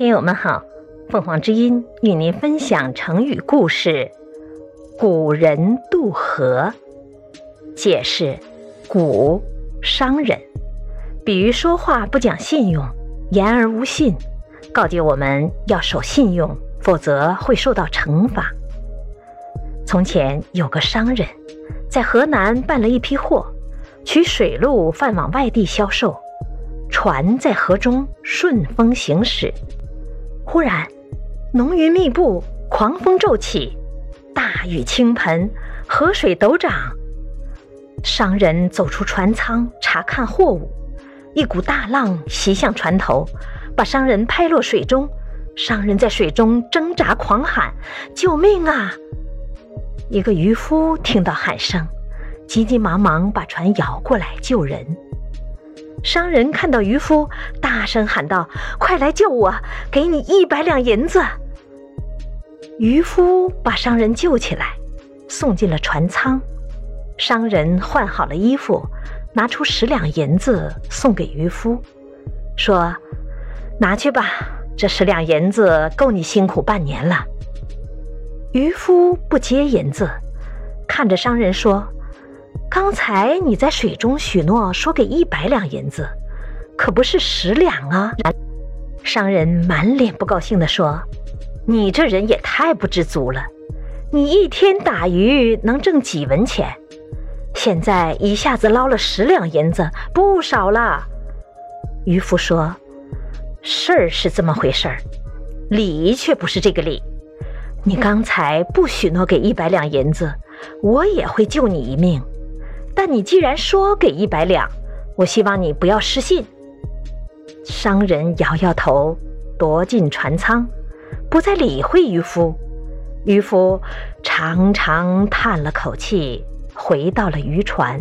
听友们好，凤凰之音与您分享成语故事“古人渡河”。解释：古商人，比喻说话不讲信用，言而无信，告诫我们要守信用，否则会受到惩罚。从前有个商人，在河南办了一批货，取水路贩往外地销售，船在河中顺风行驶。忽然，浓云密布，狂风骤起，大雨倾盆，河水陡涨。商人走出船舱查看货物，一股大浪袭向船头，把商人拍落水中。商人在水中挣扎狂喊：“救命啊！”一个渔夫听到喊声，急急忙忙把船摇过来救人。商人看到渔夫，大声喊道：“快来救我，给你一百两银子！”渔夫把商人救起来，送进了船舱。商人换好了衣服，拿出十两银子送给渔夫，说：“拿去吧，这十两银子够你辛苦半年了。”渔夫不接银子，看着商人说。刚才你在水中许诺说给一百两银子，可不是十两啊！商人满脸不高兴地说：“你这人也太不知足了！你一天打鱼能挣几文钱？现在一下子捞了十两银子，不少了。”渔夫说：“事儿是这么回事儿，理却不是这个理。你刚才不许诺给一百两银子，我也会救你一命。”但你既然说给一百两，我希望你不要失信。商人摇摇头，躲进船舱，不再理会渔夫。渔夫长长叹了口气，回到了渔船。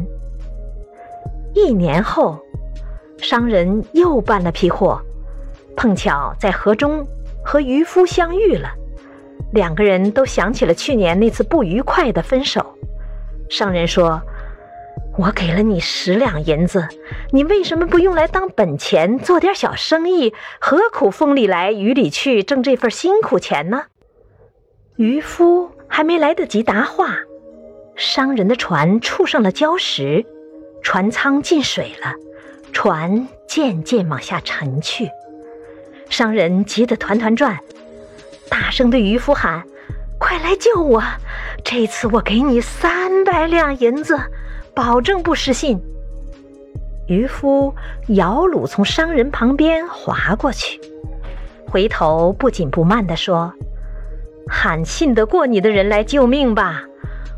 一年后，商人又办了批货，碰巧在河中和渔夫相遇了。两个人都想起了去年那次不愉快的分手。商人说。我给了你十两银子，你为什么不用来当本钱做点小生意？何苦风里来雨里去挣这份辛苦钱呢？渔夫还没来得及答话，商人的船触上了礁石，船舱进水了，船渐渐往下沉去。商人急得团团转，大声对渔夫喊：“快来救我！这次我给你三百两银子。”保证不失信。渔夫摇橹从商人旁边划过去，回头不紧不慢地说：“喊信得过你的人来救命吧，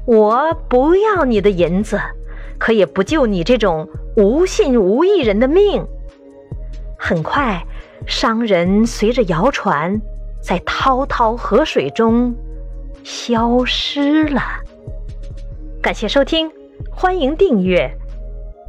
我不要你的银子，可也不救你这种无信无义人的命。”很快，商人随着摇船在滔滔河水中消失了。感谢收听。欢迎订阅。